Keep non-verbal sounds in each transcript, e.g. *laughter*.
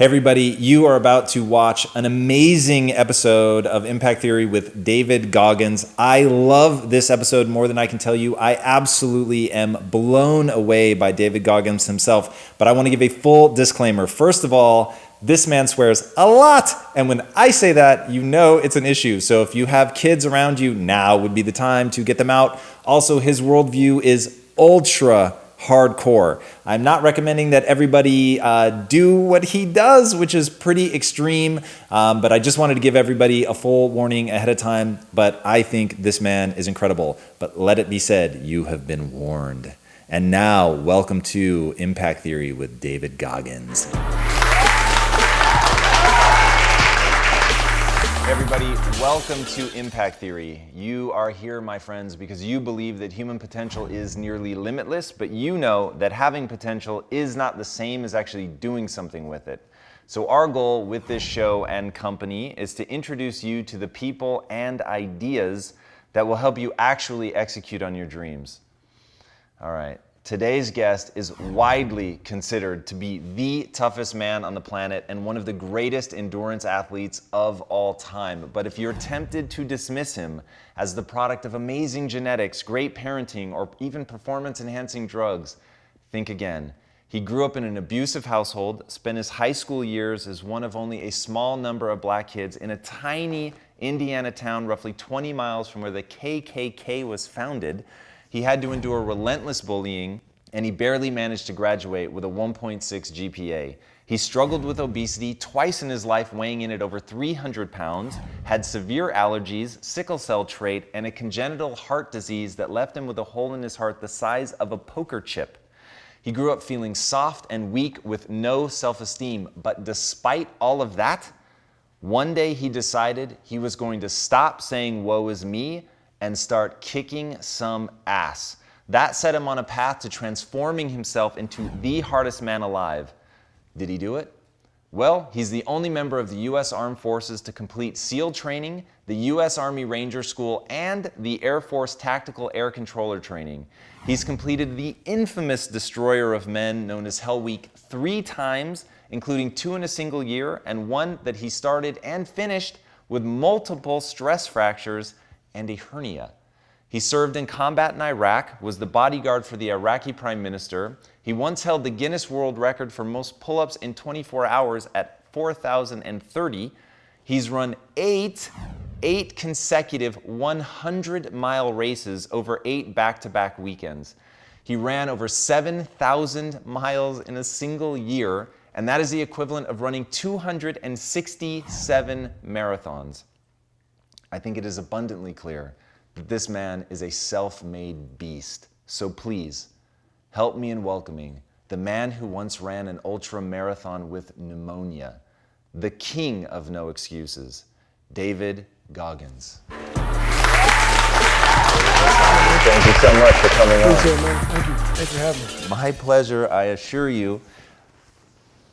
Hey, everybody, you are about to watch an amazing episode of Impact Theory with David Goggins. I love this episode more than I can tell you. I absolutely am blown away by David Goggins himself, but I want to give a full disclaimer. First of all, this man swears a lot. And when I say that, you know it's an issue. So if you have kids around you, now would be the time to get them out. Also, his worldview is ultra hardcore. I'm not recommending that everybody uh, do what he does, which is pretty extreme, um, but I just wanted to give everybody a full warning ahead of time. But I think this man is incredible. But let it be said, you have been warned. And now, welcome to Impact Theory with David Goggins. Everybody, welcome to Impact Theory. You are here, my friends, because you believe that human potential is nearly limitless, but you know that having potential is not the same as actually doing something with it. So, our goal with this show and company is to introduce you to the people and ideas that will help you actually execute on your dreams. All right. Today's guest is widely considered to be the toughest man on the planet and one of the greatest endurance athletes of all time. But if you're tempted to dismiss him as the product of amazing genetics, great parenting, or even performance enhancing drugs, think again. He grew up in an abusive household, spent his high school years as one of only a small number of black kids in a tiny Indiana town roughly 20 miles from where the KKK was founded. He had to endure relentless bullying, and he barely managed to graduate with a 1.6 GPA. He struggled with obesity twice in his life, weighing in at over 300 pounds, had severe allergies, sickle cell trait, and a congenital heart disease that left him with a hole in his heart the size of a poker chip. He grew up feeling soft and weak with no self esteem, but despite all of that, one day he decided he was going to stop saying, Woe is me, and start kicking some ass. That set him on a path to transforming himself into the hardest man alive. Did he do it? Well, he's the only member of the U.S. Armed Forces to complete SEAL training, the U.S. Army Ranger School, and the Air Force Tactical Air Controller training. He's completed the infamous Destroyer of Men, known as Hell Week, three times, including two in a single year, and one that he started and finished with multiple stress fractures and a hernia. He served in combat in Iraq, was the bodyguard for the Iraqi prime minister. He once held the Guinness World Record for most pull ups in 24 hours at 4,030. He's run eight, eight consecutive 100 mile races over eight back to back weekends. He ran over 7,000 miles in a single year, and that is the equivalent of running 267 marathons. I think it is abundantly clear that this man is a self made beast. So please, help me in welcoming the man who once ran an ultra marathon with pneumonia, the king of no excuses, David Goggins. Thank you so much for coming on. Appreciate it, man. Thank you. Thanks for having me. My pleasure, I assure you.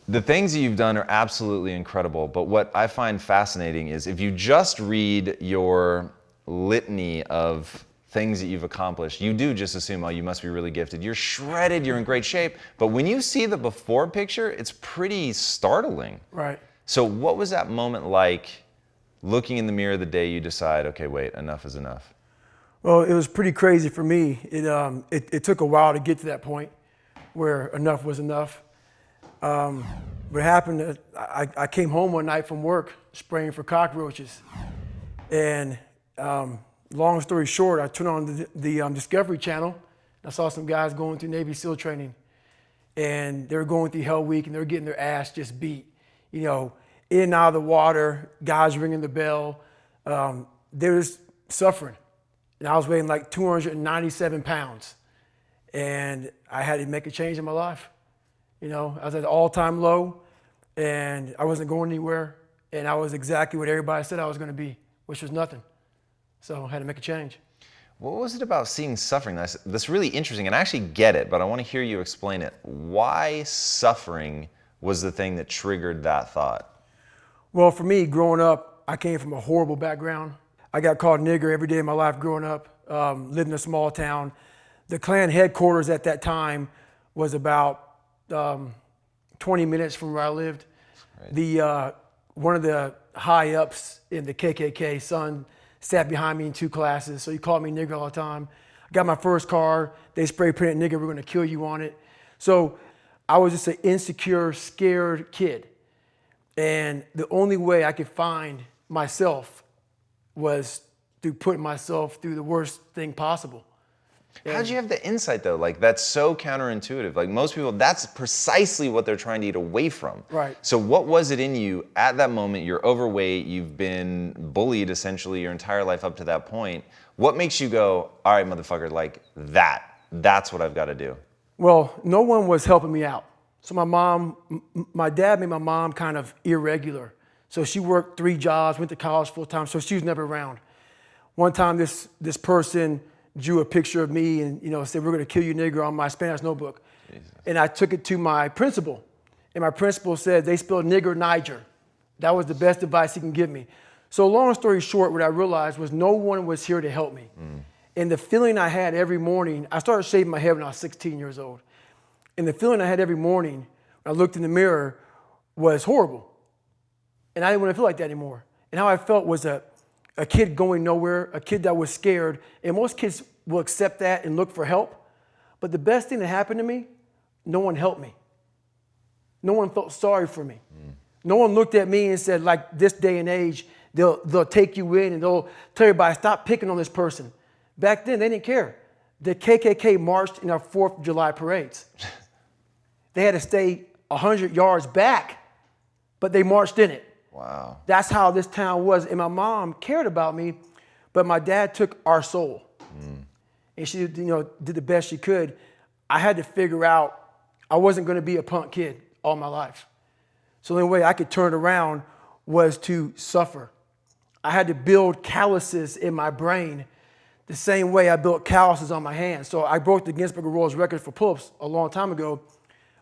The things that you've done are absolutely incredible, but what I find fascinating is if you just read your litany of things that you've accomplished, you do just assume, oh, you must be really gifted. You're shredded, you're in great shape. But when you see the before picture, it's pretty startling. Right. So, what was that moment like looking in the mirror the day you decide, okay, wait, enough is enough? Well, it was pretty crazy for me. It, um, it, it took a while to get to that point where enough was enough. Um, what happened, I, I came home one night from work spraying for cockroaches. And um, long story short, I turned on the, the um, Discovery Channel. I saw some guys going through Navy SEAL training. And they were going through Hell Week and they were getting their ass just beat. You know, in and out of the water, guys ringing the bell. Um, they were just suffering. And I was weighing like 297 pounds. And I had to make a change in my life. You know, I was at an all-time low, and I wasn't going anywhere, and I was exactly what everybody said I was going to be, which was nothing. So I had to make a change. What was it about seeing suffering that's, that's really interesting? And I actually get it, but I want to hear you explain it. Why suffering was the thing that triggered that thought? Well, for me, growing up, I came from a horrible background. I got called nigger every day of my life growing up, um, lived in a small town. The Klan headquarters at that time was about um, 20 minutes from where I lived. The uh, one of the high ups in the KKK son sat behind me in two classes, so he called me nigger all the time. I got my first car. They spray painted nigger. We're gonna kill you on it. So I was just an insecure, scared kid, and the only way I could find myself was through putting myself through the worst thing possible. How'd you have the insight though? Like that's so counterintuitive. Like most people, that's precisely what they're trying to get away from. Right. So what was it in you at that moment? You're overweight. You've been bullied essentially your entire life up to that point. What makes you go, all right, motherfucker, like that? That's what I've got to do. Well, no one was helping me out. So my mom, m- my dad made my mom kind of irregular. So she worked three jobs, went to college full time, so she was never around. One time, this this person drew a picture of me and you know said we're going to kill you, nigger, on my Spanish notebook, and I took it to my principal, and my principal said they spelled nigger Niger. That was the best advice he can give me. So long story short, what I realized was no one was here to help me. Mm. And the feeling I had every morning, I started shaving my head when I was 16 years old. And the feeling I had every morning when I looked in the mirror was horrible. And I didn't want to feel like that anymore. And how I felt was a, a kid going nowhere, a kid that was scared. And most kids will accept that and look for help. But the best thing that happened to me, no one helped me. No one felt sorry for me. No one looked at me and said, like this day and age, they'll, they'll take you in and they'll tell everybody, stop picking on this person. Back then, they didn't care. The KKK marched in our 4th of July parades. *laughs* they had to stay 100 yards back, but they marched in it. Wow. That's how this town was. And my mom cared about me, but my dad took our soul. Hmm. And she, you know, did the best she could. I had to figure out I wasn't going to be a punk kid all my life. So the only way I could turn around was to suffer. I had to build calluses in my brain the same way I built calluses on my hands. So I broke the Guinness Book record for pull-ups a long time ago,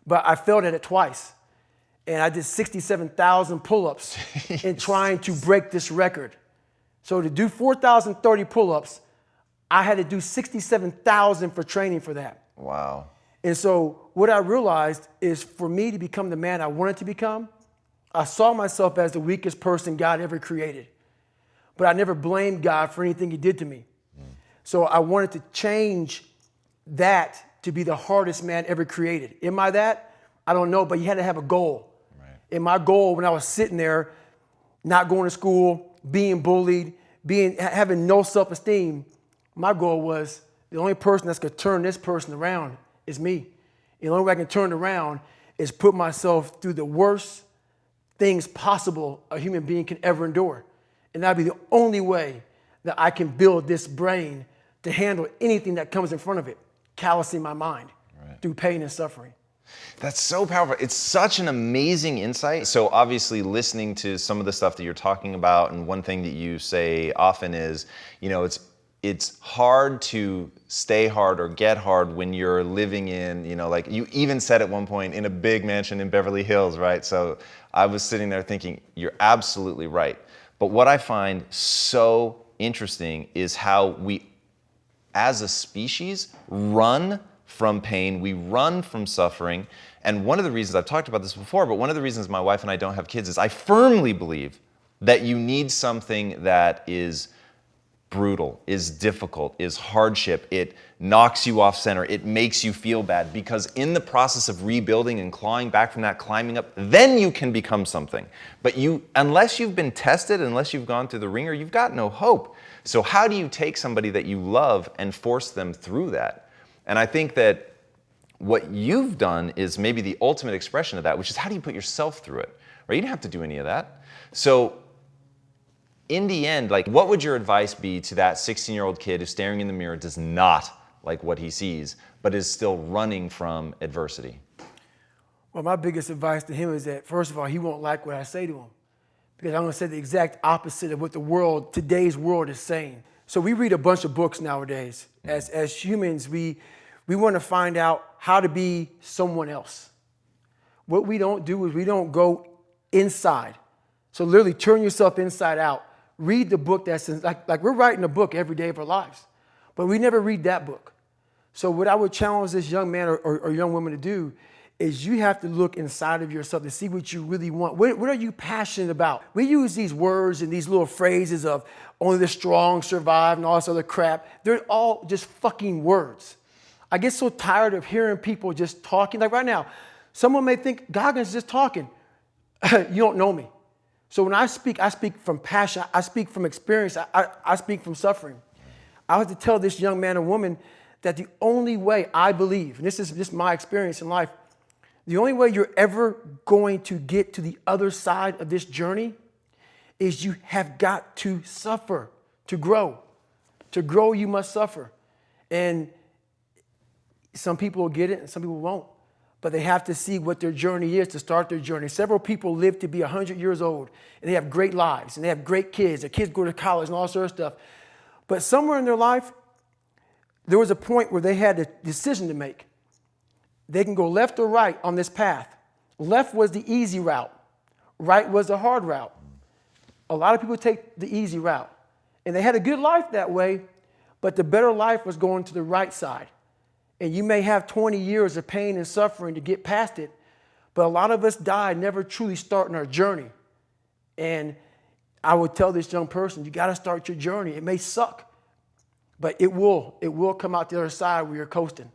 but I failed at it twice. And I did 67,000 pull-ups *laughs* in trying to break this record. So to do 4,030 pull-ups, I had to do 67,000 for training for that. Wow. And so what I realized is for me to become the man I wanted to become, I saw myself as the weakest person God ever created. But I never blamed God for anything he did to me. Mm. So I wanted to change that to be the hardest man ever created. Am I that? I don't know, but you had to have a goal. And my goal when I was sitting there, not going to school, being bullied, being having no self-esteem, my goal was the only person that's gonna turn this person around is me. And the only way I can turn it around is put myself through the worst things possible a human being can ever endure. And that'd be the only way that I can build this brain to handle anything that comes in front of it, callousing my mind through pain and suffering. That's so powerful. It's such an amazing insight. So, obviously, listening to some of the stuff that you're talking about, and one thing that you say often is, you know, it's it's hard to stay hard or get hard when you're living in, you know, like you even said at one point in a big mansion in Beverly Hills, right? So I was sitting there thinking, you're absolutely right. But what I find so interesting is how we as a species run from pain, we run from suffering. And one of the reasons I've talked about this before, but one of the reasons my wife and I don't have kids is I firmly believe that you need something that is brutal, is difficult, is hardship. It knocks you off center. It makes you feel bad because in the process of rebuilding and clawing back from that, climbing up, then you can become something. But you, unless you've been tested, unless you've gone through the ringer, you've got no hope. So how do you take somebody that you love and force them through that? And I think that what you've done is maybe the ultimate expression of that, which is how do you put yourself through it? Right? You don't have to do any of that. So in the end, like what would your advice be to that 16 year old kid who's staring in the mirror, does not like what he sees, but is still running from adversity? Well, my biggest advice to him is that, first of all, he won't like what I say to him because I'm going to say the exact opposite of what the world, today's world, is saying. So we read a bunch of books nowadays. As, as humans, we, we want to find out how to be someone else. What we don't do is we don't go inside. So literally turn yourself inside out. Read the book that's in, like, like we're writing a book every day of our lives, but we never read that book. So what I would challenge this young man or, or, or young woman to do is you have to look inside of yourself to see what you really want. What, what are you passionate about? We use these words and these little phrases of only the strong survive and all this other crap. They're all just fucking words. I get so tired of hearing people just talking. Like right now, someone may think Goggins is just talking. *laughs* you don't know me. So when I speak, I speak from passion, I speak from experience, I, I, I speak from suffering. I have to tell this young man or woman that the only way I believe, and this is just my experience in life, the only way you're ever going to get to the other side of this journey is you have got to suffer to grow. To grow, you must suffer. And some people will get it and some people won't. But they have to see what their journey is to start their journey. Several people live to be 100 years old and they have great lives and they have great kids. Their kids go to college and all sorts of stuff. But somewhere in their life, there was a point where they had a decision to make. They can go left or right on this path. Left was the easy route, right was the hard route. A lot of people take the easy route. And they had a good life that way, but the better life was going to the right side. And you may have 20 years of pain and suffering to get past it, but a lot of us die never truly starting our journey. And I would tell this young person, you got to start your journey. It may suck, but it will. It will come out the other side where you're coasting.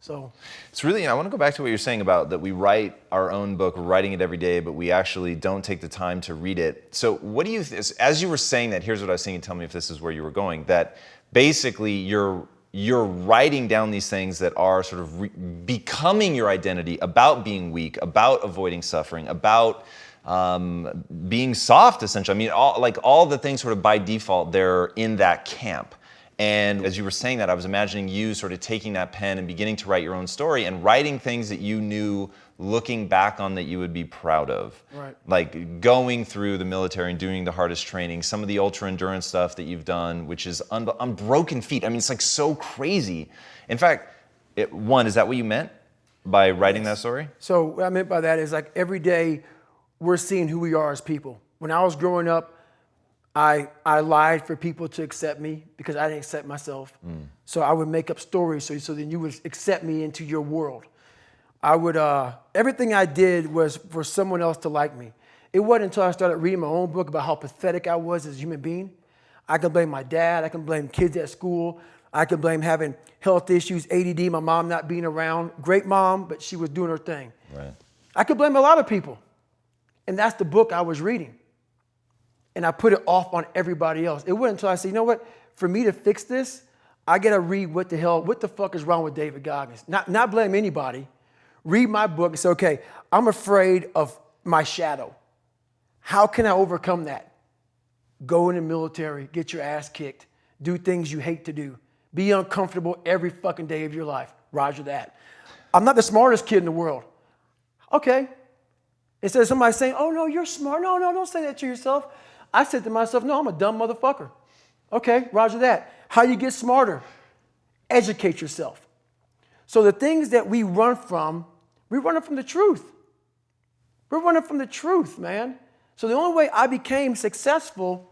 So it's really, I want to go back to what you're saying about that we write our own book, we're writing it every day, but we actually don't take the time to read it. So, what do you, as you were saying that, here's what I was saying, tell me if this is where you were going, that basically you're, you're writing down these things that are sort of re- becoming your identity about being weak, about avoiding suffering, about um, being soft, essentially. I mean, all, like all the things sort of by default, they're in that camp. And as you were saying that, I was imagining you sort of taking that pen and beginning to write your own story and writing things that you knew looking back on that you would be proud of. Right. Like going through the military and doing the hardest training, some of the ultra endurance stuff that you've done, which is on, on broken feet. I mean, it's like so crazy. In fact, it, one, is that what you meant by writing yes. that story? So, what I meant by that is like every day we're seeing who we are as people. When I was growing up, I, I lied for people to accept me because I didn't accept myself. Mm. So I would make up stories so, so then you would accept me into your world. I would, uh, everything I did was for someone else to like me. It wasn't until I started reading my own book about how pathetic I was as a human being. I can blame my dad, I can blame kids at school, I can blame having health issues, ADD, my mom not being around. Great mom, but she was doing her thing. Right. I could blame a lot of people. And that's the book I was reading and I put it off on everybody else. It wasn't until I said, you know what, for me to fix this, I gotta read what the hell, what the fuck is wrong with David Goggins? Not, not blame anybody. Read my book and say, okay, I'm afraid of my shadow. How can I overcome that? Go in the military, get your ass kicked, do things you hate to do, be uncomfortable every fucking day of your life. Roger that. I'm not the smartest kid in the world. Okay. Instead of somebody saying, oh no, you're smart. No, no, don't say that to yourself. I said to myself, no, I'm a dumb motherfucker. Okay, roger that. How you get smarter? Educate yourself. So the things that we run from, we run from the truth. We're running from the truth, man. So the only way I became successful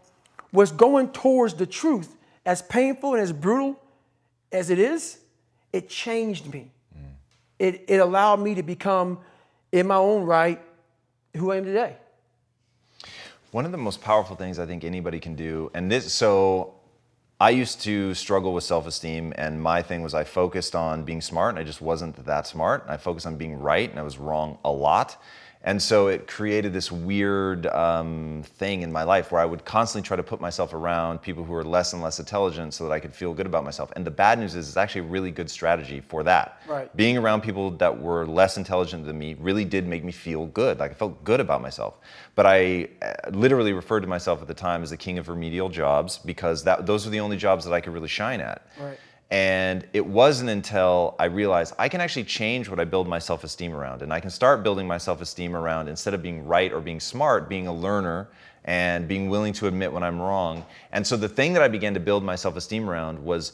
was going towards the truth. As painful and as brutal as it is, it changed me. Mm. It, it allowed me to become, in my own right, who I am today. One of the most powerful things I think anybody can do, and this, so I used to struggle with self esteem, and my thing was I focused on being smart, and I just wasn't that smart. I focused on being right, and I was wrong a lot. And so it created this weird um, thing in my life where I would constantly try to put myself around people who were less and less intelligent so that I could feel good about myself. And the bad news is it's actually a really good strategy for that. Right. Being around people that were less intelligent than me really did make me feel good. Like I felt good about myself. But I uh, literally referred to myself at the time as the king of remedial jobs because that, those were the only jobs that I could really shine at. Right. And it wasn't until I realized I can actually change what I build my self esteem around. And I can start building my self esteem around instead of being right or being smart, being a learner and being willing to admit when I'm wrong. And so the thing that I began to build my self esteem around was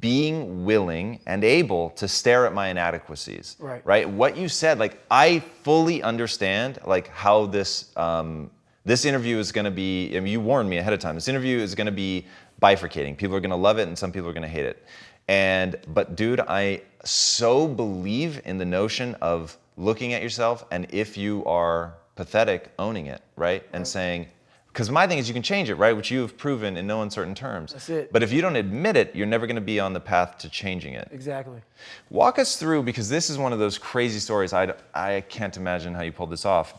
being willing and able to stare at my inadequacies. Right. Right. What you said, like I fully understand, like how this um, this interview is going to be. I mean, you warned me ahead of time. This interview is going to be bifurcating. People are going to love it and some people are going to hate it. And but dude, I so believe in the notion of looking at yourself and if you are pathetic, owning it, right? And saying, because my thing is you can change it, right? Which you have proven in no uncertain terms. That's it. But if you don't admit it, you're never going to be on the path to changing it. Exactly. Walk us through because this is one of those crazy stories. I, I can't imagine how you pulled this off.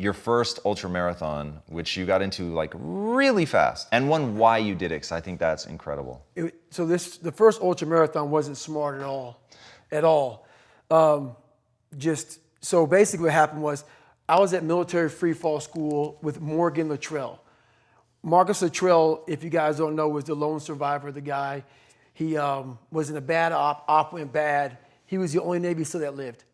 Your first ultra marathon, which you got into like really fast, and one why you did it, because I think that's incredible. It, so this the first ultra marathon wasn't smart at all, at all. Um, just so basically, what happened was I was at military free fall school with Morgan Luttrell. Marcus Luttrell, if you guys don't know, was the lone survivor. Of the guy, he um, was in a bad op. Op went bad. He was the only Navy SEAL that lived.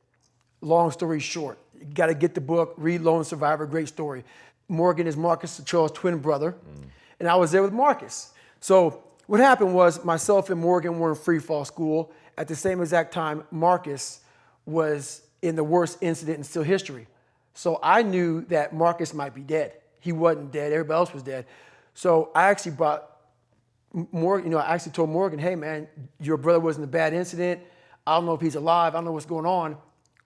Long story short, you got to get the book, read Lone Survivor, great story. Morgan is Marcus Charles' twin brother, mm. and I was there with Marcus. So what happened was myself and Morgan were in free fall school. At the same exact time, Marcus was in the worst incident in SEAL history. So I knew that Marcus might be dead. He wasn't dead. Everybody else was dead. So I actually brought Morgan, you know, I actually told Morgan, hey man, your brother was in a bad incident. I don't know if he's alive. I don't know what's going on.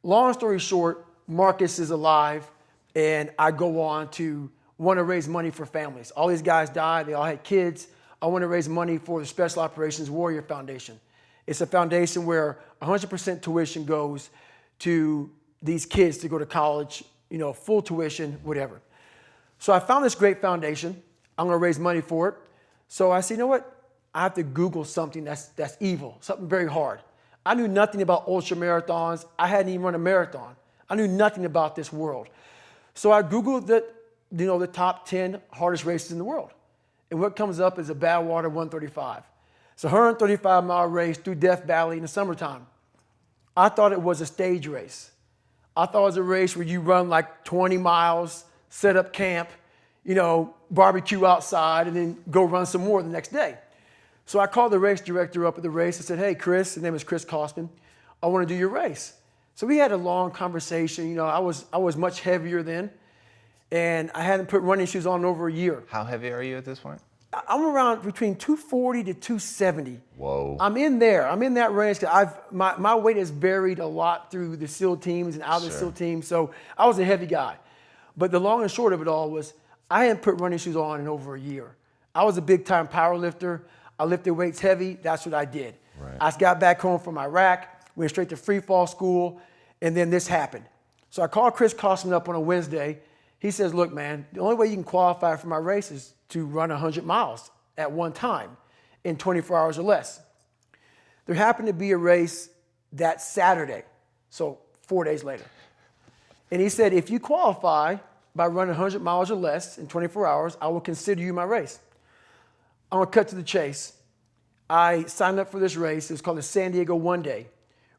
Long story short, Marcus is alive, and I go on to want to raise money for families. All these guys died, they all had kids. I want to raise money for the Special Operations Warrior Foundation. It's a foundation where 100% tuition goes to these kids to go to college, you know, full tuition, whatever. So I found this great foundation. I'm going to raise money for it. So I said, you know what? I have to Google something that's, that's evil, something very hard. I knew nothing about ultra marathons. I hadn't even run a marathon. I knew nothing about this world. So I Googled the, you know, the top 10 hardest races in the world. And what comes up is a Badwater 135. It's a 135 mile race through Death Valley in the summertime. I thought it was a stage race. I thought it was a race where you run like 20 miles, set up camp, you know, barbecue outside, and then go run some more the next day. So I called the race director up at the race and said, Hey, Chris, his name is Chris Kostman, I want to do your race. So we had a long conversation. You know, I was, I was much heavier then, and I hadn't put running shoes on in over a year. How heavy are you at this point? I- I'm around between 240 to 270. Whoa. I'm in there. I'm in that range. 'cause I've my, my weight has varied a lot through the SEAL teams and out of the Sure. SEAL teams. So I was a heavy guy. But the long and short of it all was I hadn't put running shoes on in over a year. I was a big time power lifter. I lifted weights heavy. That's what I did. Right. I got back home from Iraq, went straight to free fall school, and then this happened. So I called Chris Kostman up on a Wednesday. He says, Look, man, the only way you can qualify for my race is to run 100 miles at one time in 24 hours or less. There happened to be a race that Saturday, so four days later. And he said, If you qualify by running 100 miles or less in 24 hours, I will consider you my race. I'm gonna cut to the chase. I signed up for this race. It was called the San Diego One Day,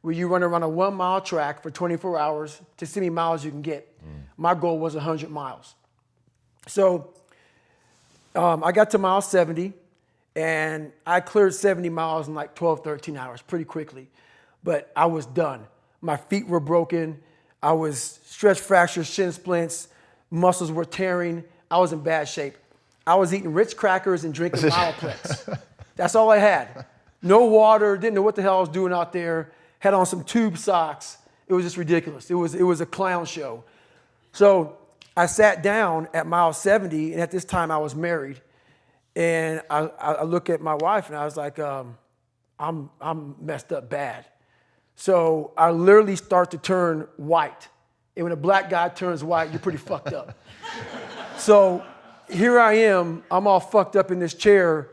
where you run around a one mile track for 24 hours to see how many miles you can get. My goal was 100 miles. So um, I got to mile 70, and I cleared 70 miles in like 12, 13 hours pretty quickly. But I was done. My feet were broken. I was stretch fractures, shin splints, muscles were tearing. I was in bad shape. I was eating Ritz crackers and drinking *laughs* Myoplex. That's all I had. No water, didn't know what the hell I was doing out there. Had on some tube socks. It was just ridiculous. It was, it was a clown show. So I sat down at mile 70, and at this time I was married. And I, I look at my wife and I was like, um, I'm, I'm messed up bad. So I literally start to turn white. And when a black guy turns white, you're pretty fucked up. *laughs* So here I am, I'm all fucked up in this chair.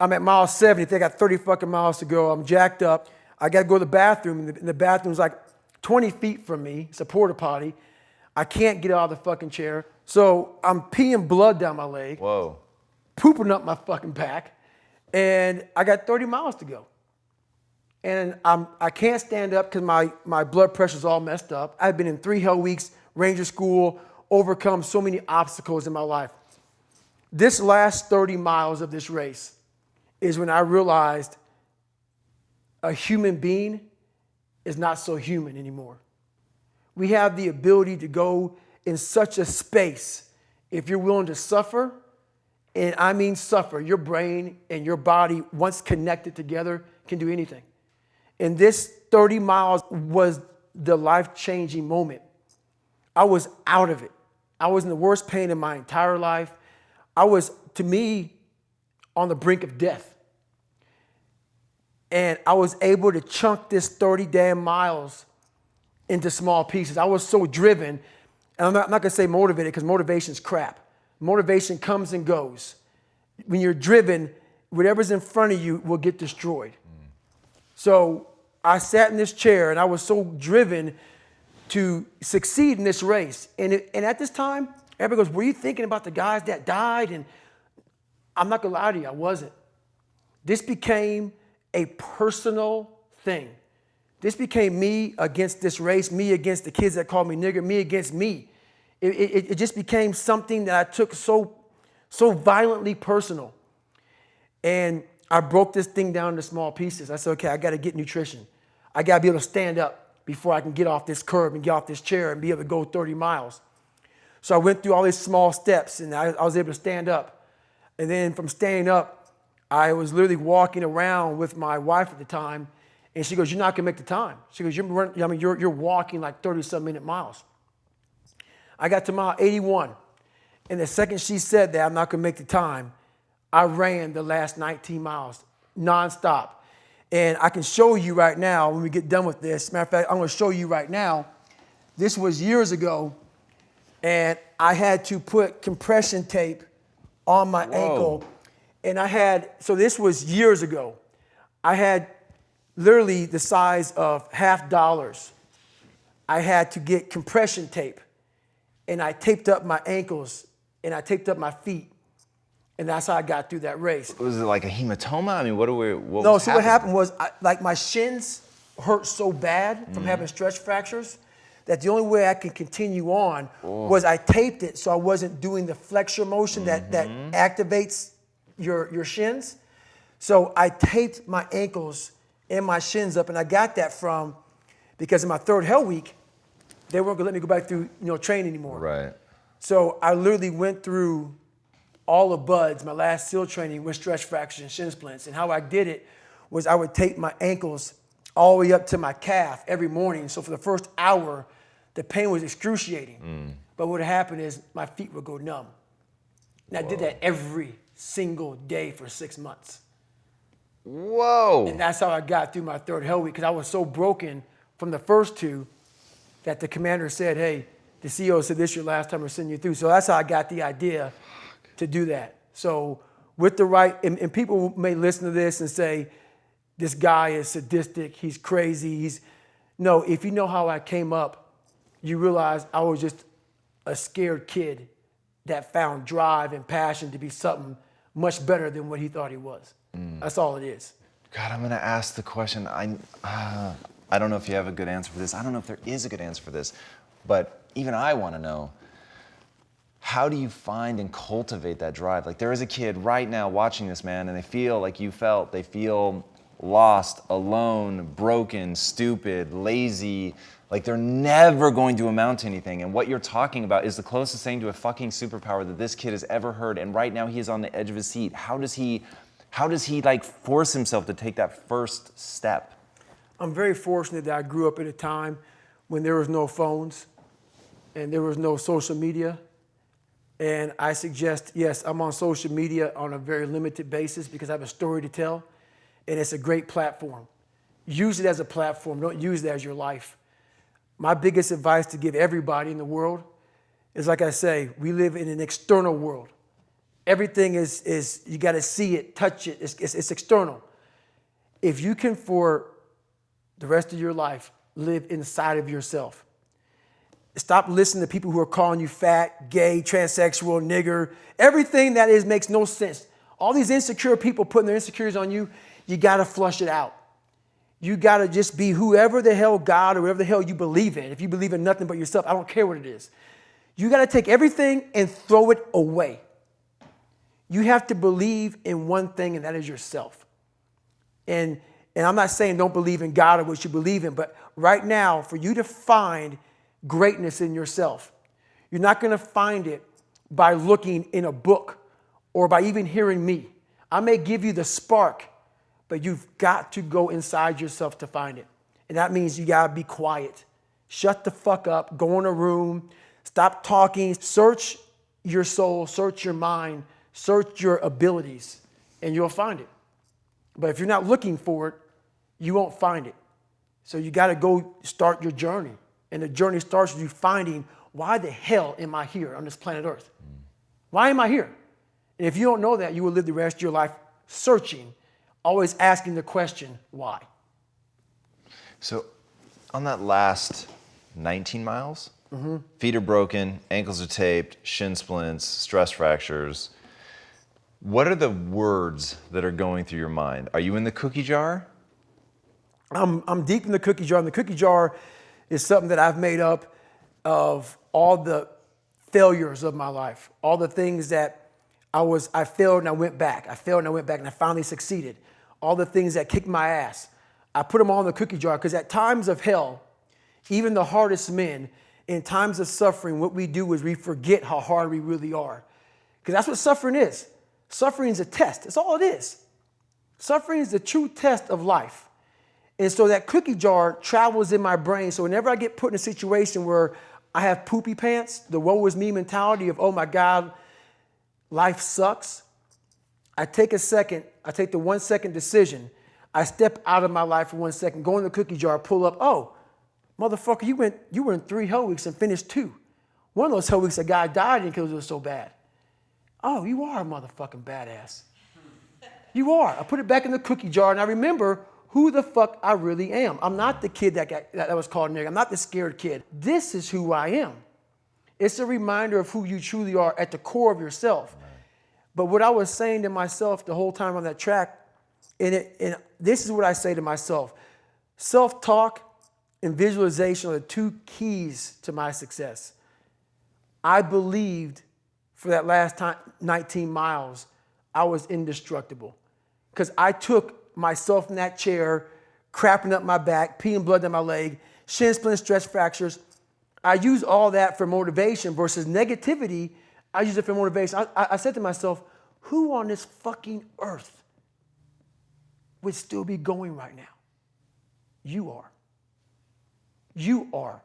I'm at mile 70. They got 30 fucking miles to go. I'm jacked up. I got to go to the bathroom, and the, bathroom's like 20 feet from me. It's a porta potty. I can't get out of the fucking chair. So I'm peeing blood down my leg, Whoa. pooping up my fucking back, and I got 30 miles to go. And I'm, I can't stand up because my, my blood pressure's all messed up. I've been in three hell weeks, Ranger School, overcome so many obstacles in my life. This last 30 miles of this race is when I realized a human being is not so human anymore. We have the ability to go in such a space if you're willing to suffer, and I mean suffer, your brain and your body, once connected together, can do anything. And this 30 miles was the life changing moment. I was out of it. I was in the worst pain in my entire life. I was, to me, on the brink of death. And I was able to chunk this 30 damn miles into small pieces. I was so driven, and I'm not, I'm not gonna say motivated because motivation's crap. Motivation comes and goes. When you're driven, whatever's in front of you will get destroyed. So I sat in this chair and I was so driven to succeed in this race. And, it, and at this time, everybody goes, Were you thinking about the guys that died? And I'm not gonna lie to you, I wasn't. This became a personal thing. This became me against this race, me against the kids that called me nigger, me against me. It, it, it just became something that I took so, so violently personal. And I broke this thing down into small pieces. I said, okay, I gotta get nutrition. I gotta be able to stand up before I can get off this curb and get off this chair and be able to go 30 miles. So I went through all these small steps and I, I was able to stand up. And then from standing up, I was literally walking around with my wife at the time, and she goes, "You're not gonna make the time." She goes, "You're, running, I mean, you're, you're walking like 30 some minute miles." I got to mile 81, and the second she said that I'm not gonna make the time, I ran the last 19 miles nonstop. And I can show you right now when we get done with this. Matter of fact, I'm gonna show you right now. This was years ago, and I had to put compression tape on my ankle. And I had, so this was years ago. I had literally the size of half dollars. I had to get compression tape. And I taped up my ankles and I taped up my feet. And that's how I got through that race. Was it like a hematoma? I mean, what do we? What No, so what happened was, I, like my shins hurt so bad from mm. having stretch fractures that the only way I could continue on was I taped it so I wasn't doing the flexor motion that, that mm-hmm. activates your, your shins. So I taped my ankles and my shins up, and I got that from because in my third hell week, they weren't gonna let me go back through you know training anymore. Right. So I literally went through all of BUD/S, my last SEAL training with stretch fractures and shin splints. And how I did it was I would tape my ankles all the way up to my calf every morning. So for the first hour, the pain was excruciating. Mm. But what would happen is my feet would go numb. And I did that every single day for six months. Whoa. And that's how I got through my third hell week because I was so broken from the first two that the commander said, hey, the CEO said this is your last time we're sending you through. So that's how I got the idea to do that. So with the right, and, and people may listen to this and say, this guy is sadistic, he's crazy, he's, no, if you know how I came up, you realize I was just a scared kid that found drive and passion to be something much better than what he thought he was. That's all it is. God, I'm gonna ask the question. I, uh, I don't know if you have a good answer for this. I don't know if there is a good answer for this, but even I want to know. How do you find and cultivate that drive? Like there is a kid right now watching this man, and they feel like you felt. They feel lost, alone, broken, stupid, lazy. Like they're never going to amount to anything. And what you're talking about is the closest thing to a fucking superpower that this kid has ever heard. And right now he is on the edge of his seat. How does he? How does he like force himself to take that first step? I'm very fortunate that I grew up at a time when there was no phones and there was no social media. And I suggest, yes, I'm on social media on a very limited basis because I have a story to tell, and it's a great platform. Use it as a platform, don't use it as your life. My biggest advice to give everybody in the world is like I say, we live in an external world. Everything is, is you got to see it, touch it, it's, it's, it's external. If you can, for the rest of your life, live inside of yourself. Stop listening to people who are calling you fat, gay, transsexual, nigger. Everything that is makes no sense. All these insecure people putting their insecurities on you, you gotta flush it out. You gotta just be whoever the hell God or whatever the hell you believe in. If you believe in nothing but yourself, I don't care what it is. You gotta take everything and throw it away. You have to believe in one thing, and that is yourself. And and I'm not saying don't believe in God or what you believe in, but right now, for you to find greatness in yourself, you're not going to find it by looking in a book or by even hearing me. I may give you the spark, but you've got to go inside yourself to find it. And that means you gotta be quiet. Shut the fuck up, go in a room, stop talking, search your soul, search your mind, search your abilities, and you'll find it. But if you're not looking for it, you won't find it. So you got to go start your journey. And the journey starts with you finding why the hell am I here on this planet Earth? Why am I here? And if you don't know that, you will live the rest of your life searching, always asking the question, why? So, on that last 19 miles, mm-hmm. feet are broken, ankles are taped, shin splints, stress fractures. What are the words that are going through your mind? Are you in the cookie jar? I'm, I'm deep in the cookie jar, and the cookie jar is something that I've made up of all the failures of my life, all the things that I was, I failed and I went back. I failed and I went back and I finally succeeded. All the things that kicked my ass. I put them all in the cookie jar because at times of hell, even the hardest men, in times of suffering, what we do is we forget how hard we really are. Because that's what suffering is. Suffering is a test. That's all it is. Suffering is the true test of life. And so that cookie jar travels in my brain. So whenever I get put in a situation where I have poopy pants, the woe is me mentality of, oh my God, life sucks, I take a second, I take the one second decision. I step out of my life for one second, go in the cookie jar, pull up, oh, motherfucker, you went, you were in three hell weeks and finished two. One of those hell weeks, a guy died because it was so bad. Oh, you are a motherfucking badass. You are. I put it back in the cookie jar and I remember who the fuck I really am. I'm not the kid that, got, that was called nigga. I'm not the scared kid. This is who I am. It's a reminder of who you truly are at the core of yourself. But what I was saying to myself the whole time on that track, and, it, and this is what I say to myself self talk and visualization are the two keys to my success. I believed for that last time, 19 miles, I was indestructible because I took myself in that chair, crapping up my back, peeing blood down my leg, shin splints, stress fractures. I use all that for motivation versus negativity. I use it for motivation. I, I, I said to myself, who on this fucking earth would still be going right now? You are. You are.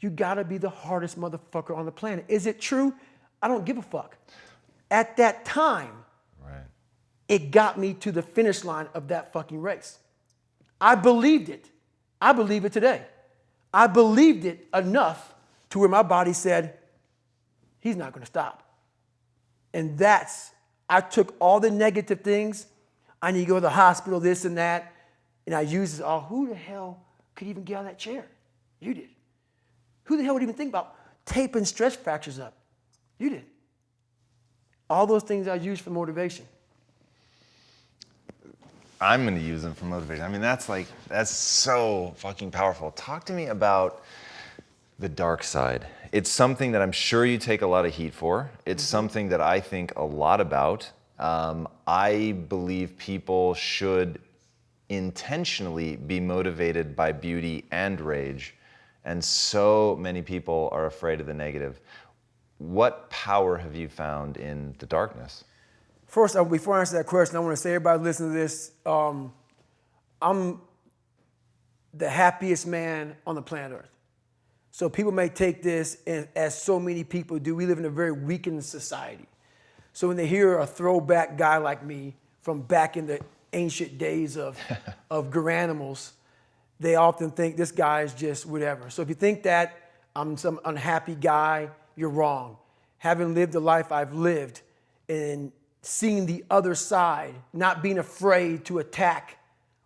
You gotta be the hardest motherfucker on the planet. Is it true? I don't give a fuck. At that time, Right. it got me to the finish line of that fucking race. I believed it. I believe it today. I believed it enough to where my body said, he's not gonna stop. And that's, I took all the negative things. I need to go to the hospital, this and that. And I used it all. Who the hell could even get of that chair? You did. Who the hell would even think about taping stress fractures up? You did. All those things I used for motivation. I'm going to use them for motivation. I mean, that's like, that's so fucking powerful. Talk to me about the dark side. It's something that I'm sure you take a lot of heat for. It's something that I think a lot about. Um, I believe people should intentionally be motivated by beauty and rage. And so many people are afraid of the negative. What power have you found in the darkness? First, uh, before I answer that question, I want to say, everybody listening to this, um, I'm the happiest man on the planet Earth. So people may take this and, as so many people do. We live in a very weakened society. So when they hear a throwback guy like me from back in the ancient days of, *laughs* of Garanimals, they often think this guy is just whatever. So if you think that I'm some unhappy guy, you're wrong. Having lived the life I've lived and seeing the other side, not being afraid to attack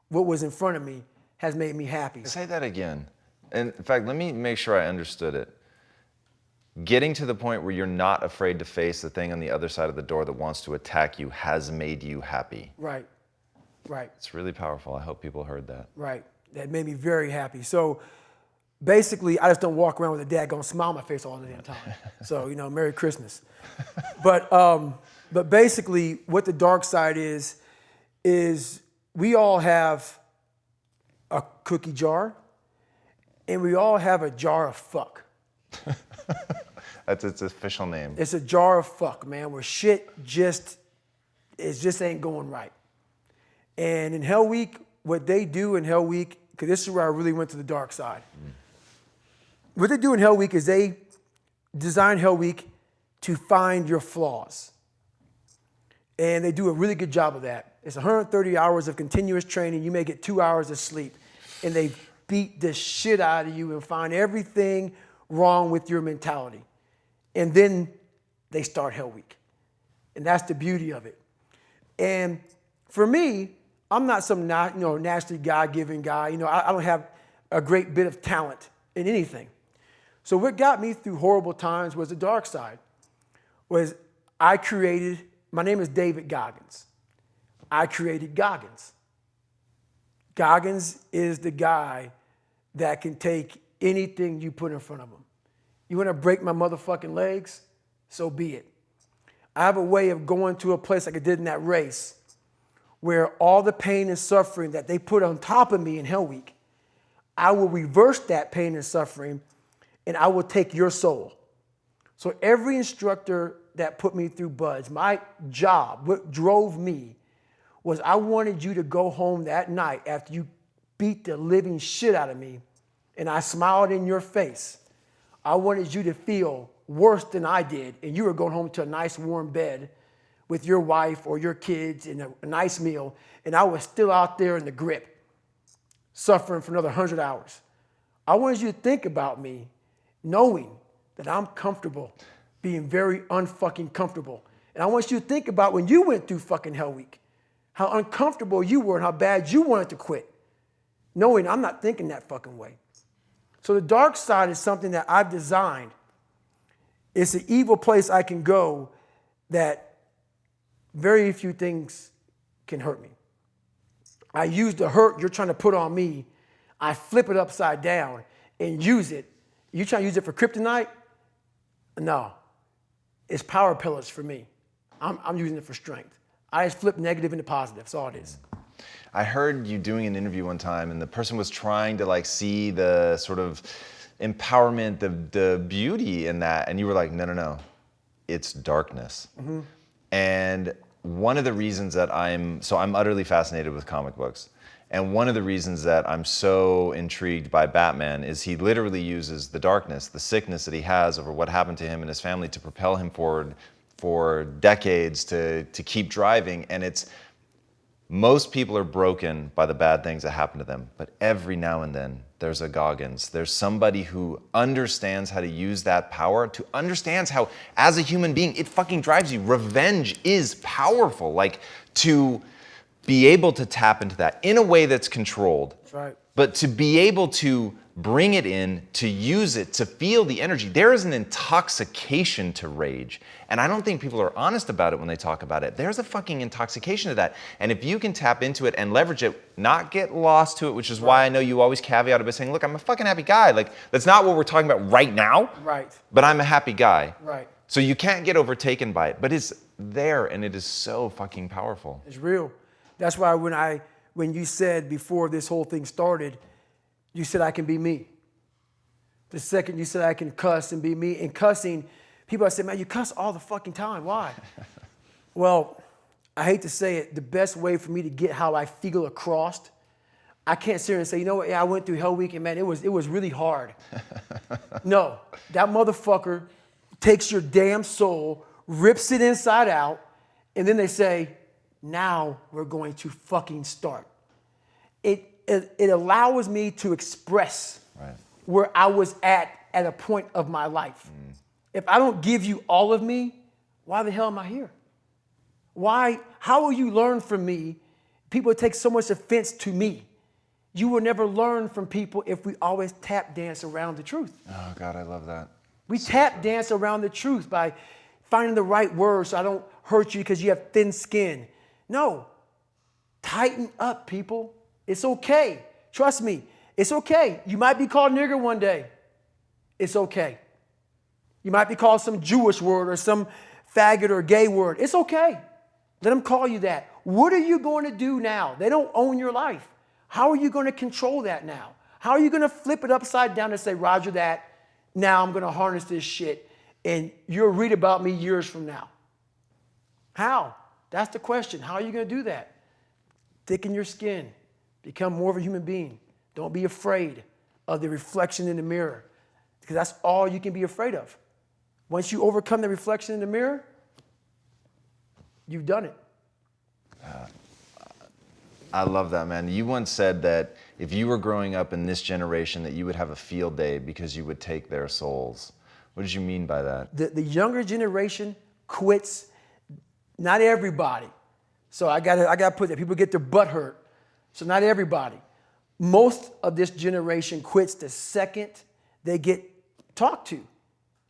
what was in front of me, has made me happy. Say that again. And in fact, let me make sure I understood it. Getting to the point where you're not afraid to face the thing on the other side of the door that wants to attack you has made you happy. Right, right. It's really powerful. I hope people heard that. Right. That made me very happy. So basically, I just don't walk around with a dad going smile on my face all the damn time. *laughs* So, you know, Merry Christmas. but um, but basically, what the dark side is, is we all have a cookie jar and we all have a jar of fuck. *laughs* That's its official name. It's a jar of fuck, man, where shit just it just ain't going right. And in Hell Week, what they do in Hell Week, because this is where I really went to the dark side. What they do in Hell Week is they design Hell Week to find your flaws. And they do a really good job of that. It's 130 hours of continuous training. You may get two hours of sleep. And they beat the shit out of you and find everything wrong with your mentality. And then they start Hell Week. And that's the beauty of it. And for me, I'm not some not, you know, naturally God-given guy. You know, I, I don't have a great bit of talent in anything. So what got me through horrible times was the dark side. Was I created, my name is David Goggins. I created Goggins. Goggins is the guy that can take anything you put in front of them. You want to break my motherfucking legs? So be it. I have a way of going to a place like I did in that race where all the pain and suffering that they put on top of me in Hell Week, I will reverse that pain and suffering and I will take your soul. So every instructor that put me through BUD/S, my job, what drove me was I wanted you to go home that night after you beat the living shit out of me and I smiled in your face. I wanted you to feel worse than I did and you were going home to a nice warm bed with your wife or your kids and a, nice meal and I was still out there in the grip suffering for another 100 hours. I wanted you to think about me knowing that I'm comfortable being very unfucking comfortable. And I want you to think about when you went through fucking hell week, how uncomfortable you were and how bad you wanted to quit, knowing I'm not thinking that fucking way. So the dark side is something that I've designed. It's an evil place I can go that very few things can hurt me. I use the hurt you're trying to put on me, I flip it upside down and use it. You trying to use it for kryptonite? No. It's power pillars for me. I'm, I'm using it for strength. I just flip negative into positive. That's all it is. I heard you doing an interview one time, and the person was trying to like see the sort of empowerment, the the beauty in that, and you were like, no, no, no, it's darkness. Mm-hmm. And one of the reasons that I'm so I'm utterly fascinated with comic books. And one of the reasons that I'm so intrigued by Batman is he literally uses the darkness, the sickness that he has over what happened to him and his family to propel him forward for decades to, to keep driving. And it's most people are broken by the bad things that happen to them, but every now and then there's a Goggins. There's somebody who understands how to use that power, to understands how, as a human being, it fucking drives you. Revenge is powerful. Like to be able to tap into that in a way that's controlled. That's right. But to be able to bring it in, to use it, to feel the energy, there is an intoxication to rage. And I don't think people are honest about it when they talk about it. There's a fucking intoxication to that. And if you can tap into it and leverage it, not get lost to it, which is why I know you always caveat it by saying, look, I'm a fucking happy guy. Like, that's not what we're talking about right now. Right. But I'm a happy guy. Right. So you can't get overtaken by it. But it's there and it is so fucking powerful. It's real. That's why when I when you said before this whole thing started, you said I can be me. The second you said I can cuss and be me, and cussing, people I said, man, you cuss all the fucking time. Why? *laughs* well, I hate to say it, the best way for me to get how I feel across, I can't sit here and say, you know what, yeah, I went through Hell Week and man, it was it was really hard. *laughs* no, that motherfucker takes your damn soul, rips it inside out, and then they say, now we're going to fucking start. It, it, allows me to express Right. where I was at at a point of my life. Mm. If I don't give you all of me, why the hell am I here? Why, how will you learn from me? People take so much offense to me. You will never learn from people if we always tap dance around the truth. Oh, God, I love that. We tap dance around the truth by finding the right words so I don't hurt you because you have thin skin. No, tighten up, people. It's okay. Trust me, it's okay. You might be called nigger one day. It's okay. You might be called some Jewish word or some faggot or gay word. It's okay. Let them call you that. What are you going to do now? They don't own your life. How are you going to control that now? How are you going to flip it upside down and say, Roger that? Now I'm going to harness this shit and you'll read about me years from now. How? That's the question. How are you going to do that? thicken your skin, become more of a human being. Don't be afraid of the reflection in the mirror because that's all you can be afraid of. Once you overcome the reflection in the mirror, you've done it. Uh, I love that, man. You once said that if you were growing up in this generation, that you would have a field day because you would take their souls. What did you mean by that? The, the younger generation quits, not everybody. So I got I got to put that. People get their butt hurt. So not everybody. Most of this generation quits the second they get talked to.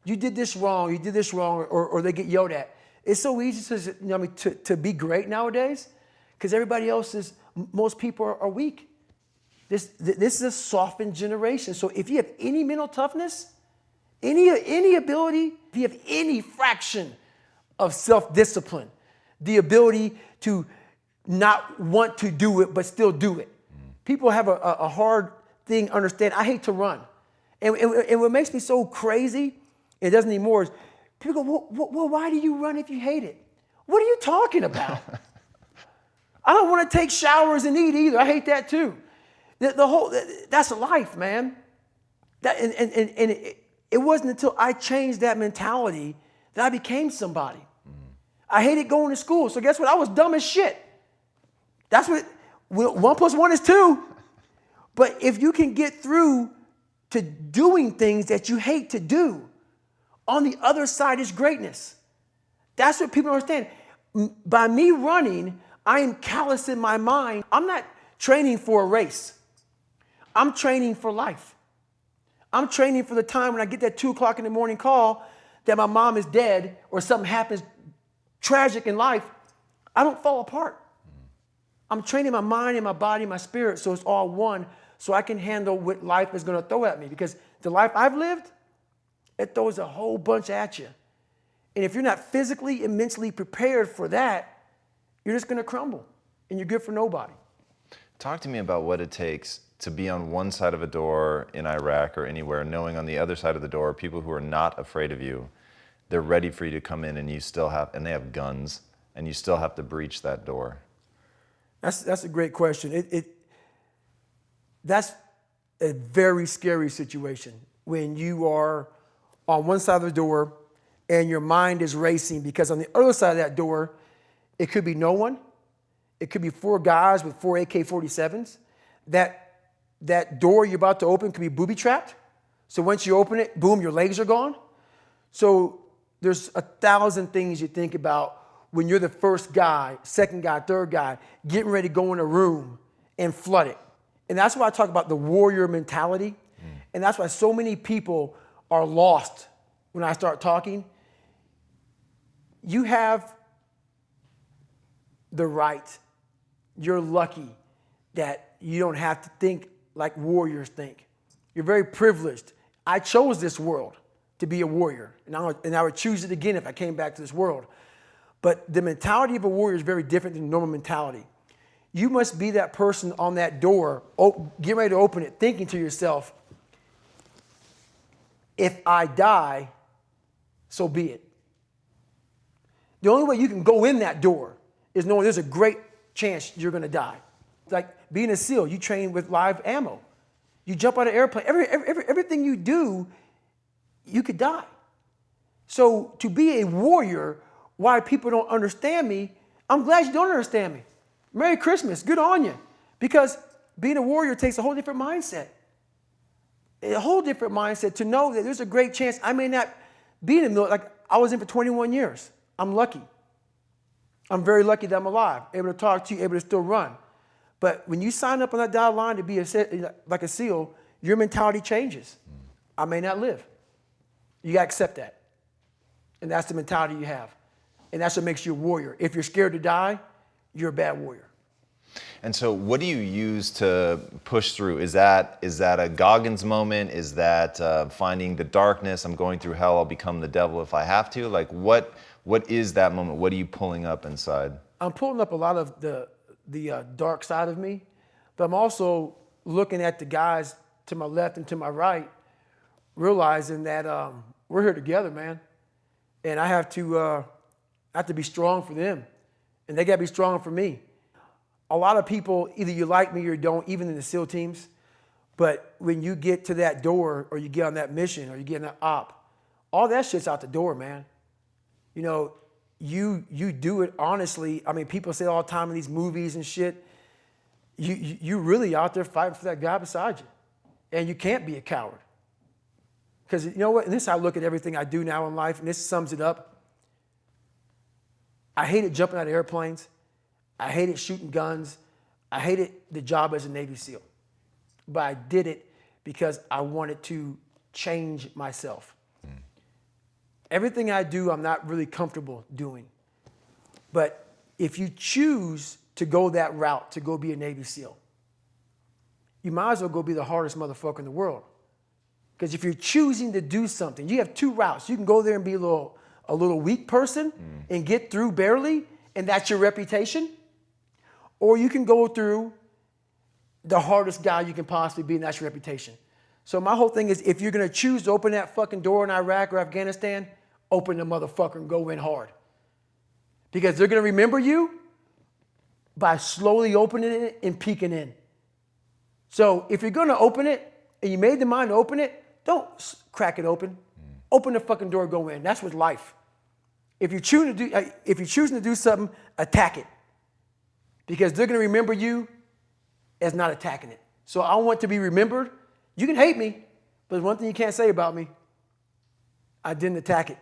You did this wrong, you did this wrong, or, or they get yelled at. It's so easy to, you know, I mean, to, to be great nowadays because everybody else is, most people are, are weak. This, this is a softened generation. So if you have any mental toughness, any, any ability, if you have any fraction of self discipline, the ability to not want to do it but still do it. People have a, a, hard thing understand. I hate to run. And, and, and what makes me so crazy, it doesn't anymore, is people go, well, well, why do you run if you hate it? What are you talking about? *laughs* I don't want to take showers and eat either. I hate that too. The, the whole, that's life, man. That, and and, and, and it, it wasn't until I changed that mentality that I became somebody. Mm. I hated going to school. So guess what? I was dumb as shit. That's what one plus one is two. But if you can get through to doing things that you hate to do, on the other side is greatness. That's what people understand. By me running, I am callous in my mind. I'm not training for a race. I'm training for life. I'm training for the time when I get that two o'clock in the morning call that my mom is dead or something happens tragic in life. I don't fall apart. I'm training my mind and my body and my spirit so it's all one so I can handle what life is going to throw at me because the life I've lived, it throws a whole bunch at you. And if you're not physically and mentally prepared for that, you're just going to crumble and you're good for nobody. Talk to me about what it takes to be on one side of a door in Iraq or anywhere, knowing on the other side of the door people who are not afraid of you. They're ready for you to come in, and you still have, and they have guns, and you still have to breach that door. That's, that's a great question. It, it, that's a very scary situation when you are on one side of the door and your mind is racing because on the other side of that door, it could be no one. It could be four guys with four AK 47s. That, that door you're about to open could be booby trapped. So once you open it, boom, your legs are gone. So there's a thousand things you think about when you're the first guy, second guy, third guy, getting ready to go in a room and flood it. And that's why I talk about the warrior mentality. Mm. And that's why so many people are lost when I start talking. You have the right. You're lucky that you don't have to think like warriors think. You're very privileged. I chose this world to be a warrior, and I, would, and I would choose it again if I came back to this world. But the mentality of a warrior is very different than normal mentality. You must be that person on that door, get ready to open it, thinking to yourself, if I die, so be it. The only way you can go in that door is knowing there's a great chance you're going to die. Like being a SEAL, you train with live ammo. You jump out of an airplane. Every, every, everything you do, you could die. So to be a warrior, why people don't understand me, I'm glad you don't understand me. Merry Christmas, good on you. Because being a warrior takes a whole different mindset. A whole different mindset to know that there's a great chance I may not be in the military. Like I was in for 21 years. I'm lucky. I'm very lucky that I'm alive, able to talk to you, able to still run. But when you sign up on that dotted line to be a, like a SEAL, your mentality changes. I may not live. You got to accept that. And that's the mentality you have. And that's what makes you a warrior. If you're scared to die, you're a bad warrior. And so, what do you use to push through? Is that is that a Goggins moment? Is that uh, finding the darkness? I'm going through hell. I'll become the devil if I have to. Like, what what is that moment? What are you pulling up inside? I'm pulling up a lot of the the uh, dark side of me, but I'm also looking at the guys to my left and to my right, realizing that um, we're here together, man, and I have to uh, I have to be strong for them, and they got to be strong for me. a lot of people either you like me or you don't, even in the SEAL teams. But when you get to that door or you get on that mission or you get on that op, all that shit's out the door, man. You know, you you do it honestly. I mean, people say all the time in these movies and shit. You you, you really out there fighting for that guy beside you, and you can't be a coward. Because you know what? And this I look at everything I do now in life, and this sums it up. I hated jumping out of airplanes. I hated shooting guns. I hated the job as a Navy SEAL. But I did it because I wanted to change myself. Everything I do, I'm not really comfortable doing. But if you choose to go that route, to go be a Navy SEAL, you might as well go be the hardest motherfucker in the world. Because if you're choosing to do something, you have two routes. You can go there and be a little, a little weak person mm. and get through barely, and that's your reputation. Or you can go through the hardest guy you can possibly be, and that's your reputation. So my whole thing is if you're gonna choose to open that fucking door in Iraq or Afghanistan, open the motherfucker and go in hard. Because they're gonna remember you by slowly opening it and peeking in. So if you're gonna open it and you made the mind to open it, don't crack it open. Mm. Open the fucking door, go in. That's with life. If you're choosing to do, uh, if you're choosing to do something, attack it. Because they're gonna remember you as not attacking it. So I want to be remembered. You can hate me, but there's one thing you can't say about me. I didn't attack it.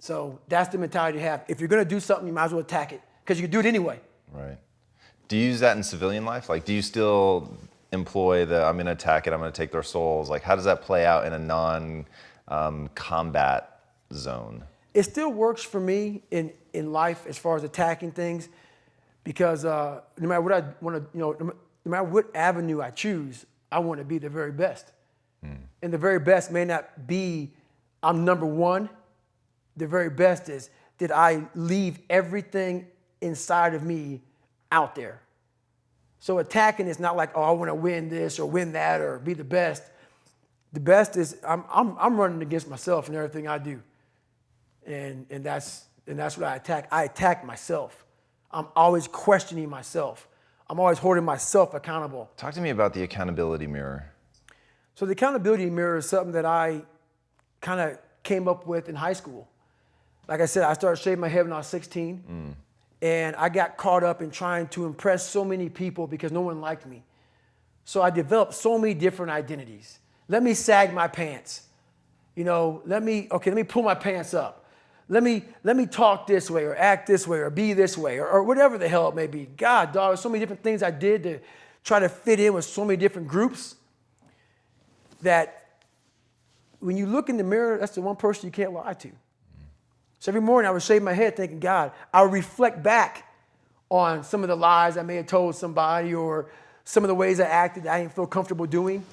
So that's the mentality to have. If you're gonna do something, you might as well attack it because you can do it anyway. Right. Do you use that in civilian life? Like, do you still employ the I'm going to attack it, I'm going to take their souls? Like, how does that play out in a non um, combat zone? It still works for me in, in life as far as attacking things because uh, no matter what I want to, you know, no, matter what avenue I choose, I want to be the very best. And the very best may not be I'm number one. The very best is did I leave everything inside of me out there? So attacking is not like, oh, I want to win this or win that or be the best. The best is I'm, I'm, I'm running against myself in everything I do. And, and, that's, and that's what I attack. I attack myself. I'm always questioning myself. I'm always holding myself accountable. Talk to me about the accountability mirror. So the accountability mirror is something that I kind of came up with in high school. Like I said, I started shaving my head when I was 16, mm. and I got caught up in trying to impress so many people because no one liked me. So I developed so many different identities. Let me sag my pants. You know, let me okay, let me pull my pants up. Let me let me talk this way or act this way or be this way or, or whatever the hell it may be. God, dog, there's so many different things I did to try to fit in with so many different groups that when you look in the mirror, that's the one person you can't lie to. So every morning I would shave my head thinking, God, I would reflect back on some of the lies I may have told somebody or some of the ways I acted that I didn't feel comfortable doing.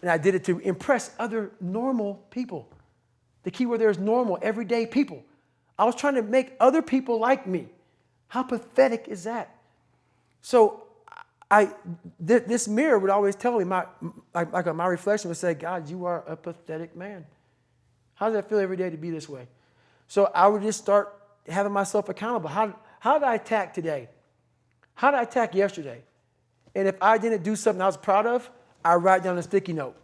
And I did it to impress other normal people. The key word there is normal, everyday people. I was trying to make other people like me. How pathetic is that? So I, th- this mirror would always tell me, my, like, like my reflection would say, God, you are a pathetic man. How does that feel every day to be this way? So I would just start having myself accountable. How, how did I attack today? How did I attack yesterday? And if I didn't do something I was proud of, I write down a sticky note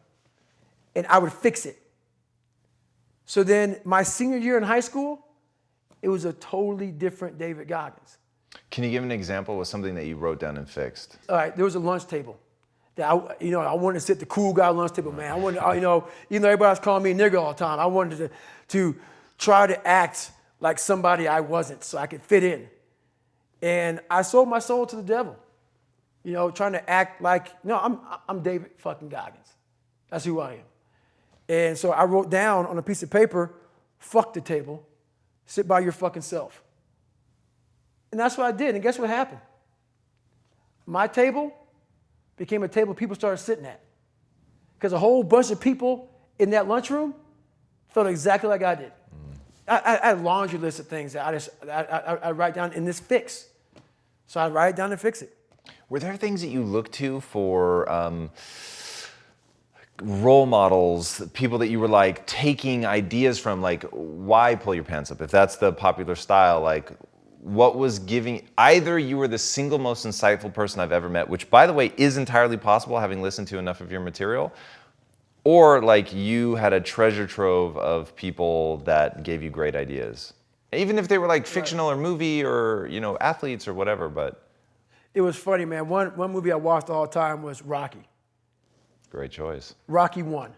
and I would fix it. So then my senior year in high school, it was a totally different David Goggins. Can you give an example with something that you wrote down and fixed? all right, there was a lunch table. That I, you know, I wanted to sit the cool guy lunch table, man. I wanted, I- you know, even though everybody was calling me a nigger all the time, I wanted to, to try to act like somebody I wasn't, so I could fit in. And I sold my soul to the devil. You know, trying to act like, no, I'm, I'm David fucking Goggins. That's who I am. And so I wrote down on a piece of paper, fuck the table, sit by your fucking self. And that's what I did. And guess what happened? My table became a table people started sitting at. Because a whole bunch of people in that lunchroom felt exactly like I did. I, I, I had a laundry list of things that I just I, I, I write down in this fix. So I write it down and fix it. Were there things that you looked to for um, role models, people that you were like taking ideas from? Like, why pull your pants up? If that's the popular style, like, what was giving either you were the single most insightful person I've ever met, which by the way is entirely possible having listened to enough of your material, or like you had a treasure trove of people that gave you great ideas. Even if they were like fictional or movie or, you know, athletes or whatever, but It was funny, man. One one movie I watched all the time was Rocky. Great choice. Rocky One,